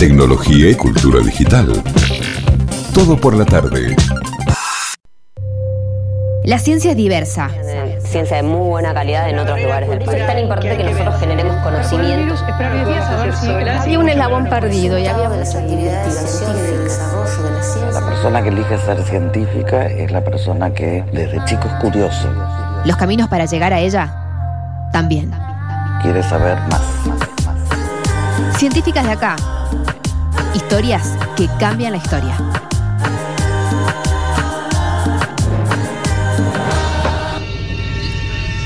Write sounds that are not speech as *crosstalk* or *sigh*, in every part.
tecnología y cultura digital. Todo por la tarde. La ciencia es diversa. Ciencia de muy buena calidad en otros lugares del país. Es tan importante que nosotros generemos conocimiento. Había un eslabón perdido y había las actividades científicas. La persona que elige ser científica es la persona que desde chico es curioso, los caminos para llegar a ella también. quiere saber más. Científicas de acá. Historias que cambian la historia.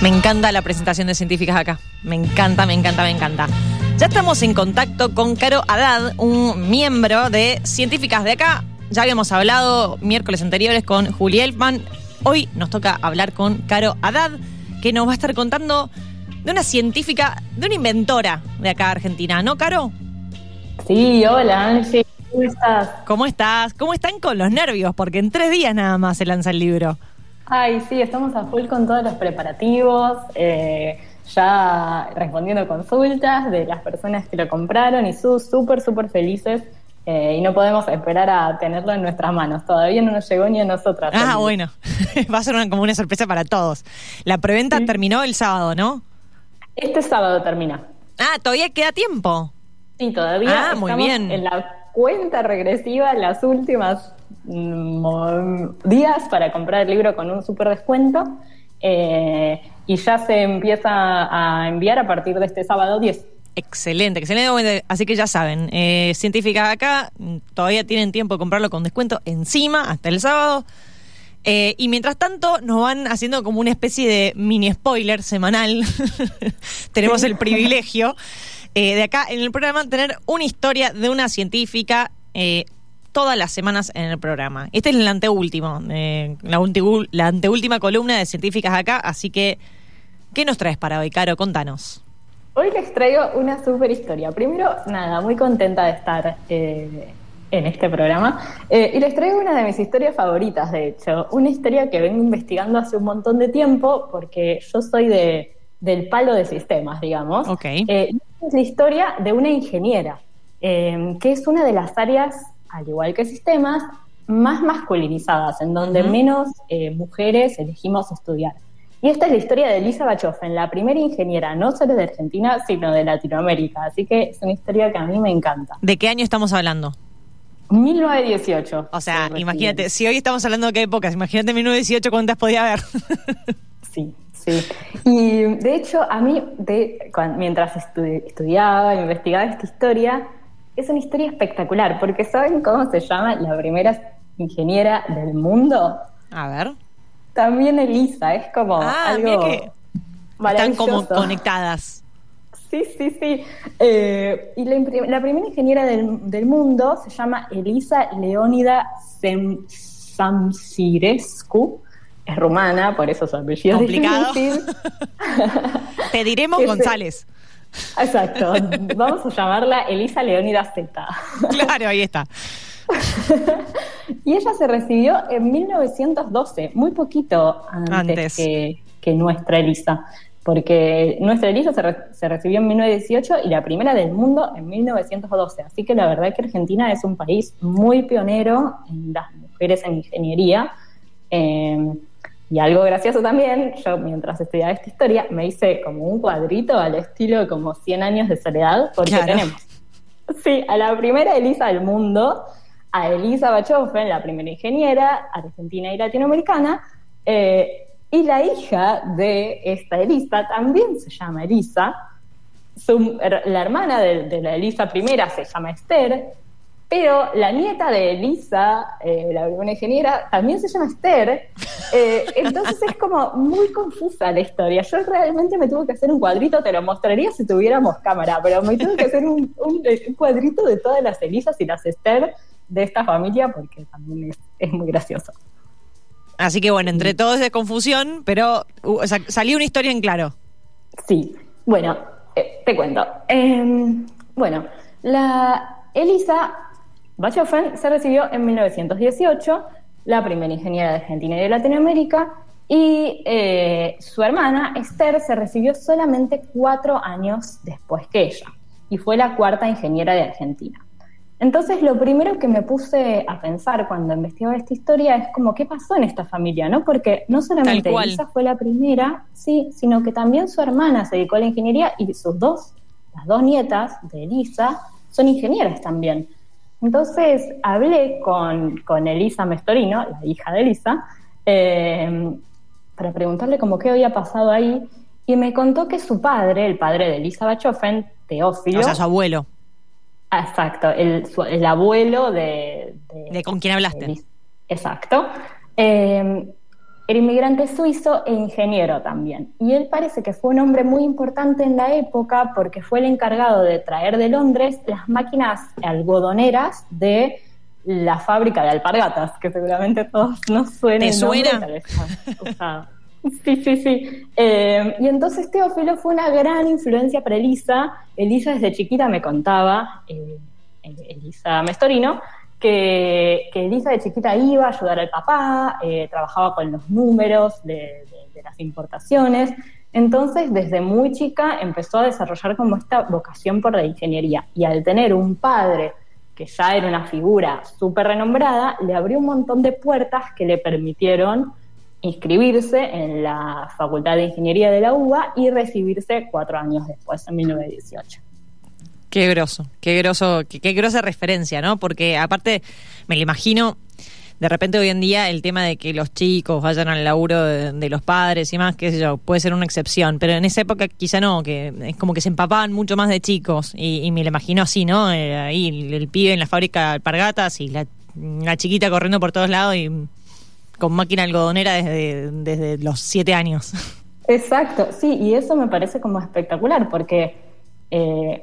Me encanta la presentación de científicas acá. Me encanta, me encanta, me encanta. Ya estamos en contacto con Caro Haddad, un miembro de Científicas de acá. Ya habíamos hablado miércoles anteriores con Juli Elfman. Hoy nos toca hablar con Caro Haddad, que nos va a estar contando de una científica, de una inventora de acá Argentina, ¿no, Caro? Sí, hola Angie, ¿cómo estás? ¿Cómo estás? ¿Cómo están con los nervios? Porque en tres días nada más se lanza el libro. Ay, sí, estamos a full con todos los preparativos, eh, ya respondiendo consultas de las personas que lo compraron y su súper, súper felices. eh, y no podemos esperar a tenerlo en nuestras manos. Todavía no nos llegó ni a nosotras. Ah, bueno. *laughs* va a ser una, como una sorpresa para todos. La preventa terminó el sábado, ¿no? Este sábado termina. Ah, todavía queda tiempo. Sí, todavía Ah, muy estamos bien. en la cuenta regresiva, las últimas mm, mo- días para comprar el libro con un súper descuento. eh, y ya se empieza a enviar a partir de este sábado 10. Excelente, excelente. Así que ya saben, eh, científicas acá mm, todavía tienen tiempo de comprarlo con descuento encima hasta el sábado. Eh, y mientras tanto nos van haciendo como una especie de mini spoiler semanal. *laughs* Tenemos el privilegio eh, de acá en el programa tener una historia de una científica eh, todas las semanas en el programa. Este es el anteúltimo, eh, la, anteúltima columna de científicas acá. Así que, ¿qué nos traes para hoy, Caro? Contanos. Hoy les traigo una súper historia. Primero, nada, muy contenta de estar en este programa. Eh, y les traigo una de mis historias favoritas, de hecho. Una historia que vengo investigando hace un montón de tiempo, porque yo soy de, del palo de sistemas, digamos. Ok. Eh, la historia de una ingeniera, eh, que es una de las áreas, al igual que sistemas, más masculinizadas, en donde menos eh, mujeres elegimos estudiar. Y esta es la historia de Elisa Bachofen, la primera ingeniera no solo de Argentina, sino de Latinoamérica. Así que es una historia que a mí me encanta. ¿De qué año estamos hablando? 1918. O sea, se imagínate, si hoy estamos hablando de qué épocas, imagínate 1918 cuántas podía haber. Sí, sí. Y de hecho, a mí, de, mientras estu- estudiaba, investigaba esta historia, es una historia espectacular, porque ¿saben cómo se llama la primera ingeniera del mundo? A ver. También Elisa, es como ah, algo que están como conectadas. Sí, sí, sí. Eh, y la, primera ingeniera del, del mundo se llama Elisa Leónida Samsirescu. Es rumana, por eso su apellido Complicado. es. *laughs* Te diremos González. Exacto. Vamos a llamarla Elisa Leónida Z. Claro, ahí está. *laughs* Y ella se recibió en 1912, muy poquito antes, Antes. Que, que nuestra Elisa. Porque nuestra Elisa se, re- se recibió en 1918 y la primera del mundo en 1912. Así que la verdad es que Argentina es un país muy pionero en las mujeres en ingeniería. Eh, y algo gracioso también, yo mientras estudiaba esta historia me hice como un cuadrito al estilo como 100 años de soledad, porque Claro. tenemos Sí, a la primera Elisa del mundo, a Elisa Bachofen, la primera ingeniera argentina y latinoamericana, eh, y la hija de esta Elisa también se llama Elisa. Su- her- la hermana de, de la Elisa primera se llama Esther, pero la nieta de Elisa, eh, la primera ingeniera, también se llama Esther. Eh, *laughs* entonces es como muy confusa la historia. Yo realmente me tuve que hacer un cuadrito, te lo mostraría si tuviéramos cámara, pero me tuve que hacer un, un- un cuadrito de todas las Elisas y las Esther de esta familia porque también es, es muy gracioso. Así que bueno, entre todo es de confusión, pero uh, o sea, salió una historia en claro. Sí, bueno, eh, te cuento. Eh, bueno, la Elisa Bachofen se recibió en 1918, la primera ingeniera de Argentina y de Latinoamérica, y eh, su hermana Esther se recibió solamente cuatro años después que ella, y fue la cuarta ingeniera de Argentina. Entonces, lo primero que me puse a pensar cuando investigaba esta historia es como qué pasó en esta familia, ¿no? Porque no solamente. Elisa fue la primera, sí, sino que también su hermana se dedicó a la ingeniería y sus dos, las dos nietas de Elisa, son ingenieras también. Entonces, hablé con, con Elisa Mestorino, la hija de Elisa, eh, para preguntarle como qué había pasado ahí, y me contó que su padre, el padre de Elisa Bachofen, Teófilo, O sea, su abuelo. Ah, Exacto, el, su- el abuelo de, De con quién hablaste. Exacto. Eh, era inmigrante suizo e ingeniero también. Y él parece que fue un hombre muy importante en la época porque fue el encargado de traer de Londres las máquinas algodoneras de la fábrica de alpargatas, que seguramente todos nos suena. ¿Te nombre, suena? usado. Sí, sí, sí. Eh, y entonces Teófilo fue una gran influencia para Elisa. Elisa desde chiquita me contaba, eh, Elisa Mestorino, que, que de chiquita iba a ayudar al papá, eh, trabajaba con los números de, de- de las importaciones. Entonces, desde muy chica empezó a desarrollar como esta vocación por la ingeniería. Y al tener un padre que ya era una figura súper renombrada, le abrió un montón de puertas que le permitieron inscribirse en la Facultad de Ingeniería de la UBA y recibirse cuatro años después, en 1918. Qué groso, qué groso, qué, qué grosa referencia, ¿no? Porque aparte, me lo imagino, de repente hoy en día el tema de que los chicos vayan al laburo de, los padres y más, qué sé yo, puede ser una excepción, pero en esa época quizá no, que es como que se empapaban mucho más de chicos y, me lo imagino así, ¿no? Eh, ahí el, pibe en la fábrica de alpargatas y la, la chiquita corriendo por todos lados y con máquina algodonera desde, desde los siete años. Exacto, sí, y eso me parece como espectacular porque eh,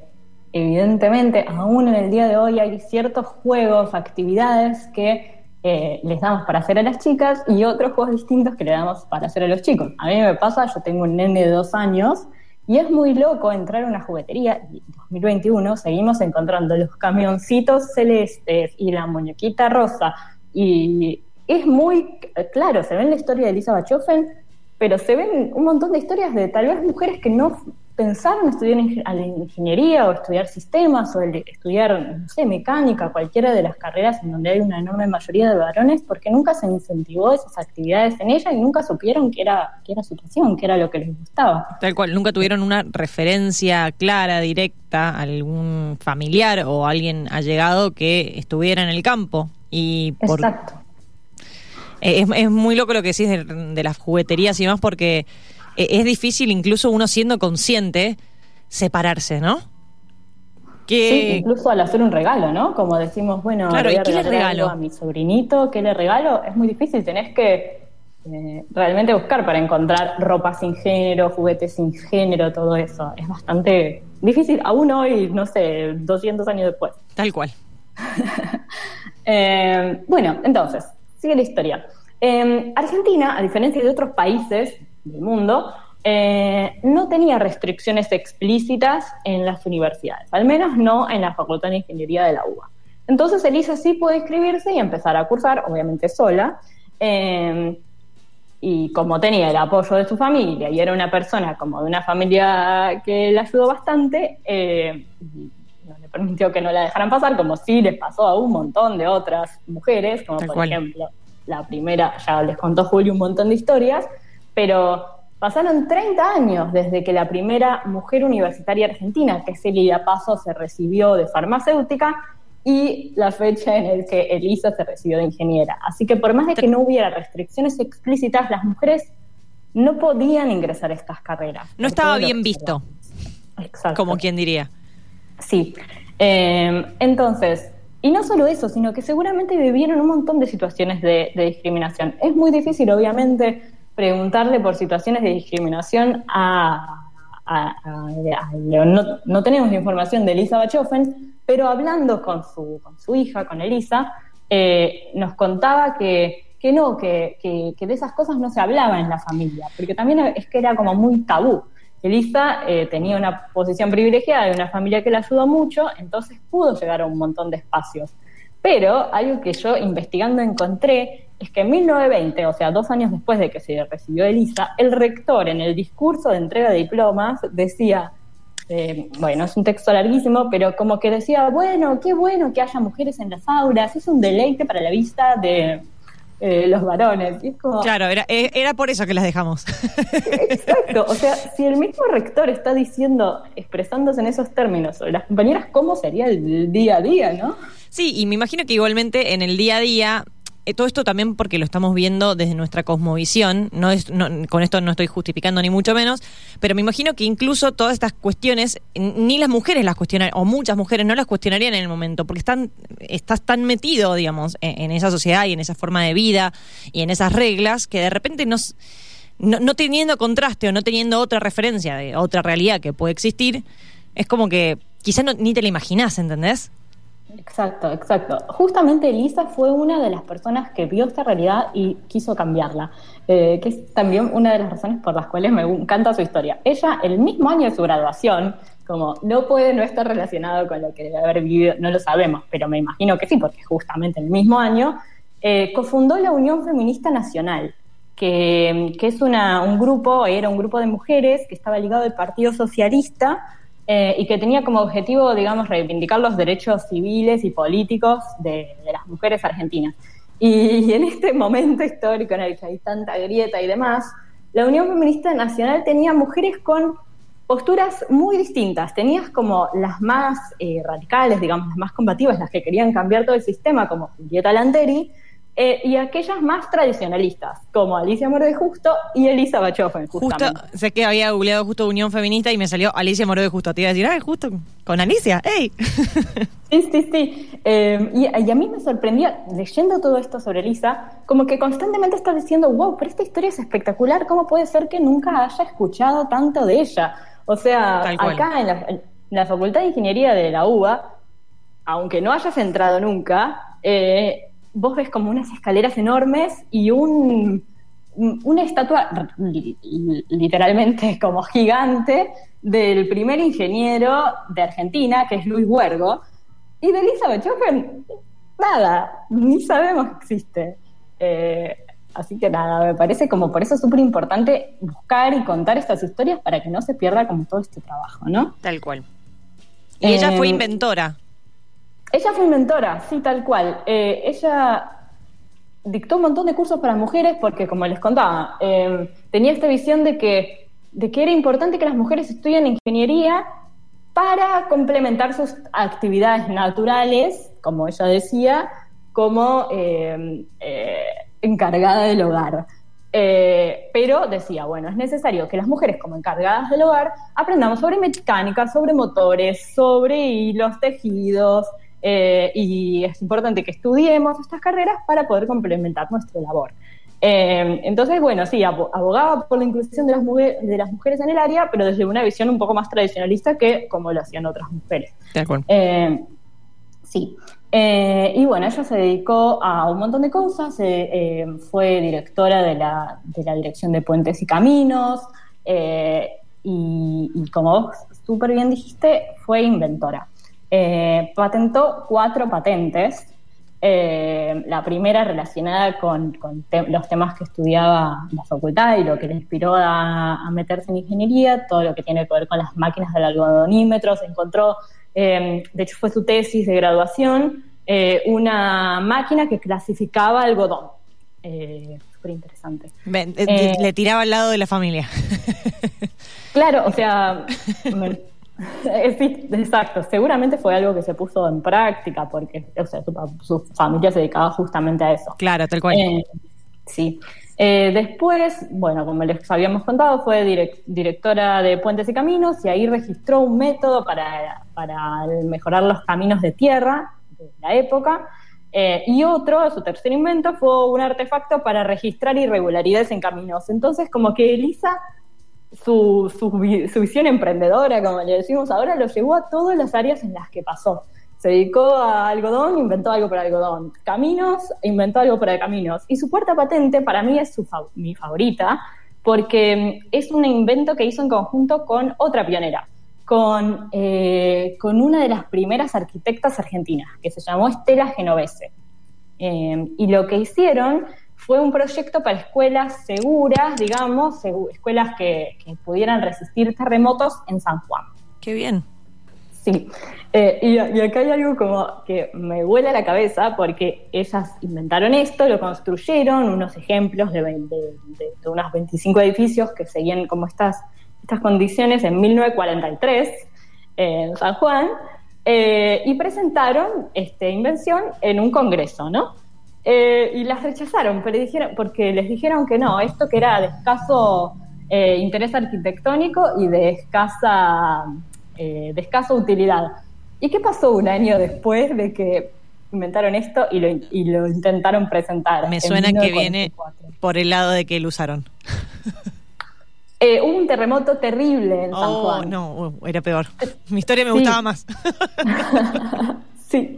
evidentemente aún en el día de hoy hay ciertos juegos, actividades que eh, les damos para hacer a las chicas y otros juegos distintos que le damos para hacer a los chicos. A mí me pasa, yo tengo un nene de dos años y es muy loco entrar a una juguetería y en 2021 seguimos encontrando los camioncitos celestes y la muñequita rosa y es muy claro, se ve en la historia de Elisa Bachofen, pero se ven un montón de historias de tal vez mujeres que no pensaron estudiar ing- a la ingeniería o estudiar sistemas o el- estudiar, no sé, mecánica, cualquiera de las carreras en donde hay una enorme mayoría de varones, porque nunca se incentivó esas actividades en ella y nunca supieron que era, que era su pasión, que era lo que les gustaba. Tal cual, nunca tuvieron una referencia clara, directa, algún familiar o alguien allegado que estuviera en el campo. Y por, Exacto. Eh, es, es muy loco lo que decís de, de las jugueterías y demás porque eh, es difícil incluso uno siendo consciente separarse, ¿no? Sí, Que incluso al hacer un regalo, ¿no? Como decimos, bueno, Claro, voy ¿y a qué le regalo? a mi sobrinito, ¿qué le regalo? Es muy difícil, tenés que eh, realmente buscar para encontrar ropa sin género, juguetes sin género, todo eso. Es bastante difícil, aún hoy, no sé, 200 años después. tal cual. *laughs* Eh, bueno, entonces, sigue la historia. Eh, Argentina, a diferencia de otros países del mundo, eh, no tenía restricciones explícitas en las universidades, al menos no en la Facultad de Ingeniería de la UBA. Entonces Elisa sí puede inscribirse y empezar a cursar, obviamente sola, eh, y como tenía el apoyo de su familia y era una persona como de una familia que la ayudó bastante, eh, permitió que no la dejaran pasar, como sí les pasó a un montón de otras mujeres, como Tal por cual. ejemplo la primera, ya les contó Julio un montón de historias, pero pasaron 30 años desde que la primera mujer universitaria argentina, que es Elida Paso, se recibió de farmacéutica y la fecha en el que Elisa se recibió de ingeniera. Así que por más de que no hubiera restricciones explícitas, las mujeres no podían ingresar a estas carreras. No estaba bien visto. Exacto. como quien diría. Sí. Eh, entonces, y no solo eso, sino que seguramente vivieron un montón de situaciones de, discriminación. Es muy difícil, obviamente, preguntarle por situaciones de discriminación a- a- no, no tenemos información de Elisa Bachofen, pero hablando con su, con su hija, con Elisa, eh, nos contaba que, que no, que, que- que de esas cosas no se hablaba en la familia, porque también es que era como muy tabú. Elisa eh, tenía una posición privilegiada de una familia que la ayudó mucho, entonces pudo llegar a un montón de espacios. Pero algo que yo investigando encontré es que en 1920, o sea, dos años después de que se recibió Elisa, el rector en el discurso de entrega de diplomas decía, eh, bueno, es un texto larguísimo, pero como que decía, bueno, qué bueno que haya mujeres en las aulas, es un deleite para la vista de eh, los varones. Y es como, Claro, era, eh, era por eso que las dejamos. Exacto, o sea, si el mismo rector está diciendo, expresándose en esos términos sobre las compañeras, ¿cómo sería el día a día, no? Sí, y me imagino que igualmente en el día a día, todo esto también porque lo estamos viendo desde nuestra cosmovisión, no es, no- con esto no estoy justificando ni mucho menos, pero me imagino que incluso todas estas cuestiones, ni las mujeres las cuestionarían, o muchas mujeres no las cuestionarían en el momento, porque están, estás tan metido, digamos, en, esa sociedad y en esa forma de vida y en esas reglas, que de repente nos, no, no teniendo contraste o no teniendo otra referencia de otra realidad que puede existir, es como que quizás ni te la imaginás, ¿entendés? Exacto, exacto. Justamente Elisa fue una de las personas que vio esta realidad y quiso cambiarla, eh, que es también una de las razones por las cuales me encanta su historia. Ella, el mismo año de su graduación, como no puede no estar relacionado con lo que debe haber vivido, no lo sabemos, pero me imagino que sí, porque justamente el mismo año, eh, cofundó la Unión Feminista Nacional, que, que es una, un grupo, era un grupo de mujeres que estaba ligado al Partido Socialista eh, y que tenía como objetivo, digamos, reivindicar los derechos civiles y políticos de, de las mujeres argentinas. *laughs* Y, en este momento histórico en el que hay tanta grieta y demás, la Unión Feminista Nacional tenía mujeres con posturas muy distintas. Tenías como las más eh, radicales, digamos, las más combativas, las que querían cambiar todo el sistema, como Julieta Lanteri, eh, y aquellas más tradicionalistas, como Alicia Moro de Justo y Elisa Bachofen, Justo, sé que había googleado justo Unión Feminista y me salió Alicia Moró de Justo. Te iba a decir, ah, justo con Alicia, ¡ey! *laughs* Sí, sí, sí. Eh, y, y a mí me sorprendía, leyendo todo esto sobre Elisa, como que constantemente estás diciendo, wow, pero esta historia es espectacular, ¿cómo puede ser que nunca haya escuchado tanto de ella? O sea, acá en la, en la Facultad de Ingeniería de la UBA, aunque no hayas entrado nunca, eh, vos ves como unas escaleras enormes y un, una estatua li- li- literalmente como gigante del primer ingeniero de Argentina, que es Luis Huergo, y de Elizabeth Schoffen, nada, ni sabemos que existe. Eh, así que nada, me parece como por eso súper importante buscar y contar estas historias para que no se pierda como todo este trabajo, ¿no? Tal cual. Y ella fue inventora. Ella fue inventora, sí, tal cual. Eh, ella dictó un montón de cursos para mujeres porque, como les contaba, eh, tenía esta visión de que, de que era importante que las mujeres estudien ingeniería para complementar sus actividades naturales, como ella decía, como eh, encargada del hogar. Pero decía, bueno, es necesario que las mujeres como encargadas del hogar aprendamos sobre mecánica, sobre motores, sobre hilos, tejidos, eh, y es importante que estudiemos estas carreras para poder complementar nuestra labor. Eh, entonces, bueno, sí, abo- abogaba por la inclusión de las, muge- de las mujeres en el área, pero desde una visión un poco más tradicionalista que como lo hacían otras mujeres. Tal cual. Eh, sí. Eh, y bueno, ella se dedicó a un montón de cosas. fue directora de la, de la Dirección de Puentes y Caminos. y, y como vos súper bien dijiste, fue inventora. Eh, patentó cuatro patentes. eh, la primera relacionada con, con te- los temas que estudiaba la facultad y lo que le inspiró a, a meterse en ingeniería, todo lo que tiene que ver con las máquinas del algodonímetro. Se encontró, eh, de hecho fue su tesis de graduación, eh, una máquina que clasificaba algodón. Súper interesante. Le tiraba al lado de la familia. Claro, o sea, *laughs* *laughs* sí, exacto. Seguramente fue algo que se puso en práctica porque o sea, su, su familia se dedicaba justamente a eso. claro, tal cual. Eh, sí. Eh, después, bueno, como les habíamos contado, fue direc- directora de Puentes y Caminos y ahí registró un método para, para mejorar los caminos de tierra de la época. Eh, y otro, su tercer invento, fue un artefacto para registrar irregularidades en caminos. Entonces, como que Elisa, su, su, vi- su visión emprendedora, como le decimos ahora, lo llevó a todas las áreas en las que pasó. Se dedicó a algodón, inventó algo para algodón. Caminos, inventó algo para caminos. Y su cuarta patente para mí es mi favorita, porque mm, es un invento que hizo en conjunto con otra pionera, con, eh, con una de las primeras arquitectas argentinas, que se llamó Estela Genovese. Eh, y lo que hicieron fue un proyecto para escuelas seguras, digamos, escuelas que, que pudieran resistir terremotos en San Juan. Qué bien. Sí, eh, y, y acá hay algo como que me vuela la cabeza porque ellas inventaron esto, lo construyeron, unos ejemplos de, vein- de- de- de unos 25 edificios que seguían como estas, estas condiciones en 1943 en San Juan eh, y presentaron esta invención en un congreso, ¿no? Eh, y las rechazaron, pero dijeron, porque les dijeron que no, esto que era de escaso eh, interés arquitectónico y de escasa, eh, de escasa utilidad. ¿Y qué pasó un año después de que inventaron esto y lo, y lo intentaron presentar? Me en suena que viene 1944? por el lado de que lo usaron. *laughs* Eh, hubo un terremoto terrible en San Oh, Juan. no, uh, era peor. *laughs* Mi historia me Sí. gustaba más. *laughs* sí.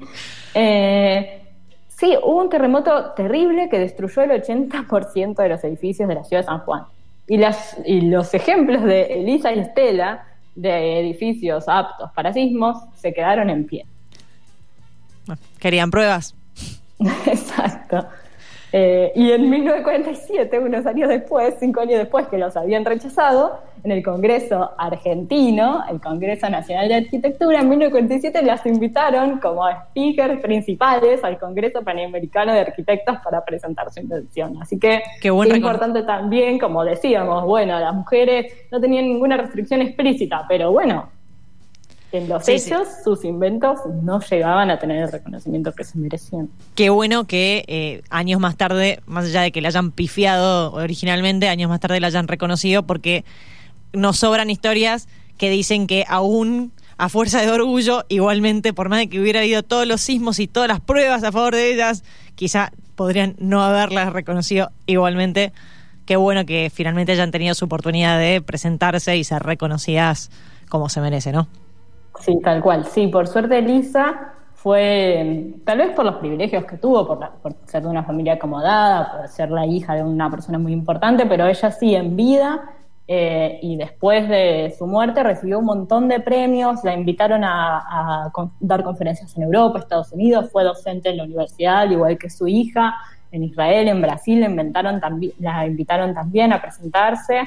Eh, sí, hubo un terremoto terrible que destruyó el 80% de los edificios de la ciudad de San Juan. Y, las, y los ejemplos de Elisa y Estela de edificios aptos para sismos se quedaron en pie. Bueno, Querían pruebas. *laughs* Exacto. Eh, y en 1947, unos años después, cinco años después que los habían rechazado, en el Congreso argentino, el Congreso Nacional de Arquitectura, en 1947 las invitaron como speakers principales al Congreso Panamericano de Arquitectos para presentar su invención. Así que Qué es importante también, como decíamos, bueno, las mujeres no tenían ninguna restricción explícita, pero bueno, en los Sí, sus inventos no llegaban a tener el reconocimiento que se merecían. Qué bueno que eh, años más tarde, más allá de que la hayan pifiado originalmente, años más tarde la hayan reconocido porque nos sobran historias que dicen que aún a fuerza de orgullo, igualmente, por más de que hubiera habido todos los sismos y todas las pruebas a favor de ellas, quizá podrían no haberlas reconocido igualmente. Qué bueno que finalmente hayan tenido su oportunidad de presentarse y ser reconocidas como se merece, ¿no? Sí, tal cual. Sí, por suerte Elisa fue, tal vez por los privilegios que tuvo, por, la- por ser de una familia acomodada, por ser la hija de una persona muy importante, pero ella sí en vida eh, y después de su muerte recibió un montón de premios, la invitaron a, dar conferencias en Europa, Estados Unidos, fue docente en la universidad, al igual que su hija, en Israel, en Brasil, inventaron la invitaron también a presentarse.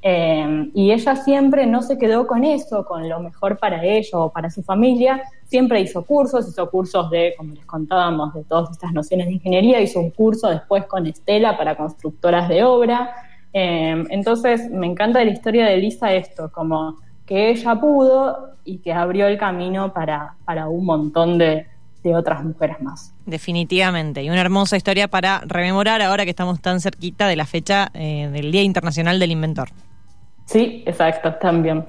Eh, y ella siempre no se quedó con eso, con lo mejor para ella o para su familia, siempre hizo cursos, hizo cursos de, como les contábamos, de todas estas nociones de ingeniería, hizo un curso después con Estela para constructoras de obra. Eh, entonces, me encanta la historia de Elisa esto, como que ella pudo y que abrió el camino para, para un montón de, de otras mujeres más. Definitivamente. Y una hermosa historia para rememorar ahora que estamos tan cerquita de la fecha eh, del Día Internacional del Inventor. Sí, exacto, también.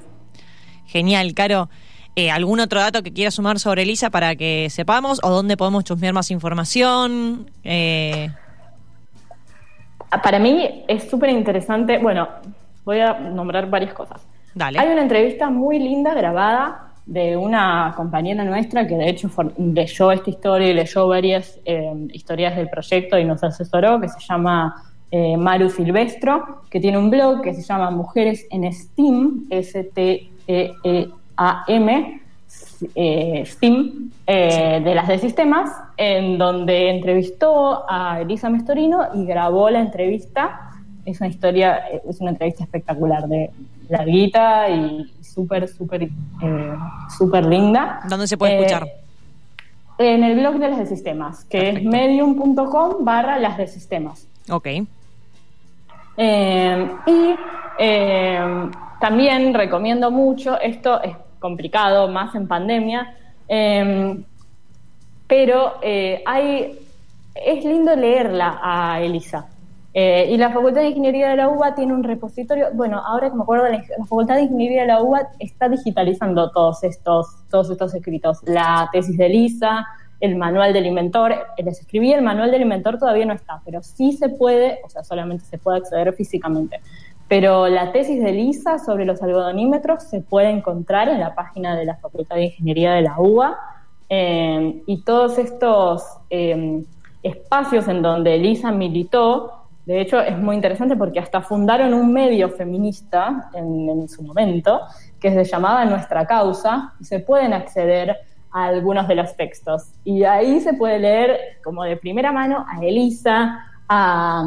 Genial, Caro. Eh, ¿Algún otro dato que quieras sumar sobre Elisa para que sepamos? ¿O dónde podemos chusmear más información? Eh, Para mí es súper interesante, bueno, voy a nombrar varias cosas. dale. Hay una entrevista muy linda grabada de una compañera nuestra que de hecho leyó esta historia y leyó varias eh, historias del proyecto y nos asesoró, que se llama eh, Maru Silvestro, que tiene un blog que se llama Mujeres en STEAM, S-T-E-E-A-M, eh, STEAM, eh, de las de sistemas, en donde entrevistó a Elisa Mestorino y grabó la entrevista. Es una historia, es una entrevista espectacular, de larguita y súper, súper, eh, súper linda. ¿Dónde se puede Eh, escuchar? En el blog de las de sistemas, que Perfecto. es medium.com barra las de sistemas. Ok. Eh, y eh, también recomiendo mucho, esto es complicado, más en pandemia, eh, pero eh, hay, es lindo leerla a Elisa. Eh, y la Facultad de Ingeniería de la UBA tiene un repositorio, bueno, ahora que me acuerdo, la, la Facultad de Ingeniería de la UBA está digitalizando todos estos, todos estos escritos, la tesis de Elisa, el manual del inventor, eh, les escribí, el manual del inventor todavía no está, pero sí se puede, o sea, solamente se puede acceder físicamente. Pero la tesis de Elisa sobre los algodonímetros se puede encontrar en la página de la Facultad de Ingeniería de la UBA. eh, y todos estos eh, espacios en donde Elisa militó, de hecho es muy interesante porque hasta fundaron un medio feminista en, en su momento, que se llamaba Nuestra Causa, y se pueden acceder a algunos de los textos. Y ahí se puede leer como de primera mano a Elisa, a,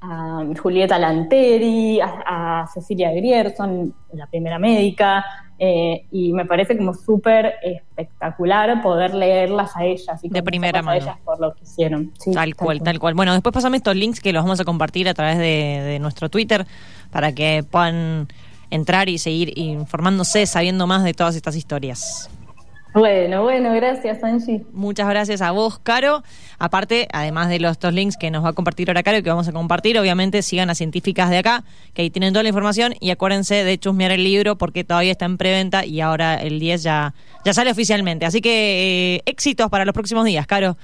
a Julieta Lanteri, a, a Cecilia Grierson, la primera médica, eh, y me parece como súper espectacular poder leerlas a ellas y De primera mano. a ellas por lo que hicieron. Sí, tal cual, tal cual. Bueno, después pasame estos links que los vamos a compartir a través de, de nuestro Twitter para que puedan entrar y seguir informándose, sabiendo más de todas estas historias. Bueno, bueno, gracias Angie. Muchas gracias a vos, Caro. Aparte, además de los estos links que nos va a compartir ahora Caro y que vamos a compartir, obviamente sigan a científicas de acá, que ahí tienen toda la información y acuérdense de chusmear el libro porque todavía está en preventa y ahora el 10 ya, ya sale oficialmente. Así que eh, éxitos para los próximos días, Caro.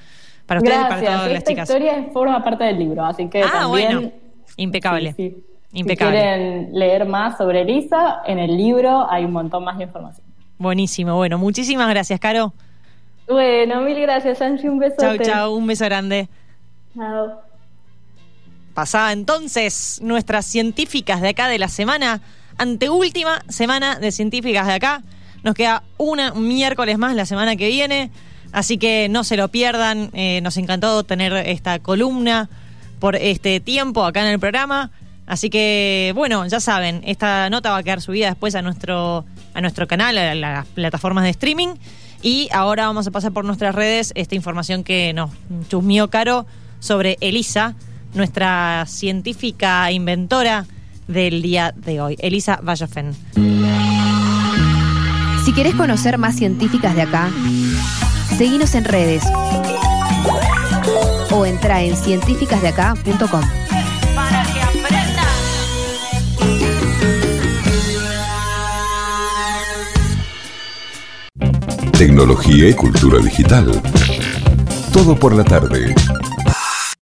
Para ustedes y para Gracias. todas las chicas. historia forma parte del libro, así que Ah, también... bueno. Impecable. Sí, sí. Impecable. Si quieren leer más sobre Elisa, en el libro hay un montón más de información. Buenísimo. Bueno, muchísimas gracias, Caro. Bueno, mil gracias, Angie. Un beso. Chau, chau. Un beso grande. Chao. Pasaba entonces nuestras científicas de acá de la semana, anteúltima semana de científicas de acá. Nos queda una un miércoles más la semana que viene, así que no se lo pierdan. Eh, nos encantó tener esta columna por este tiempo acá en el programa. Así que, bueno, ya saben, esta nota va a quedar subida después a nuestro, a nuestro canal, a las plataformas de streaming. Y ahora vamos a pasar por nuestras redes esta información que nos chusmió Caro sobre Elisa, nuestra científica inventora del día de hoy, Elisa Vallofen. Si querés conocer más científicas de acá, seguinos en redes o entra en científicasdeacá.com. Tecnología y cultura digital. Todo por la tarde.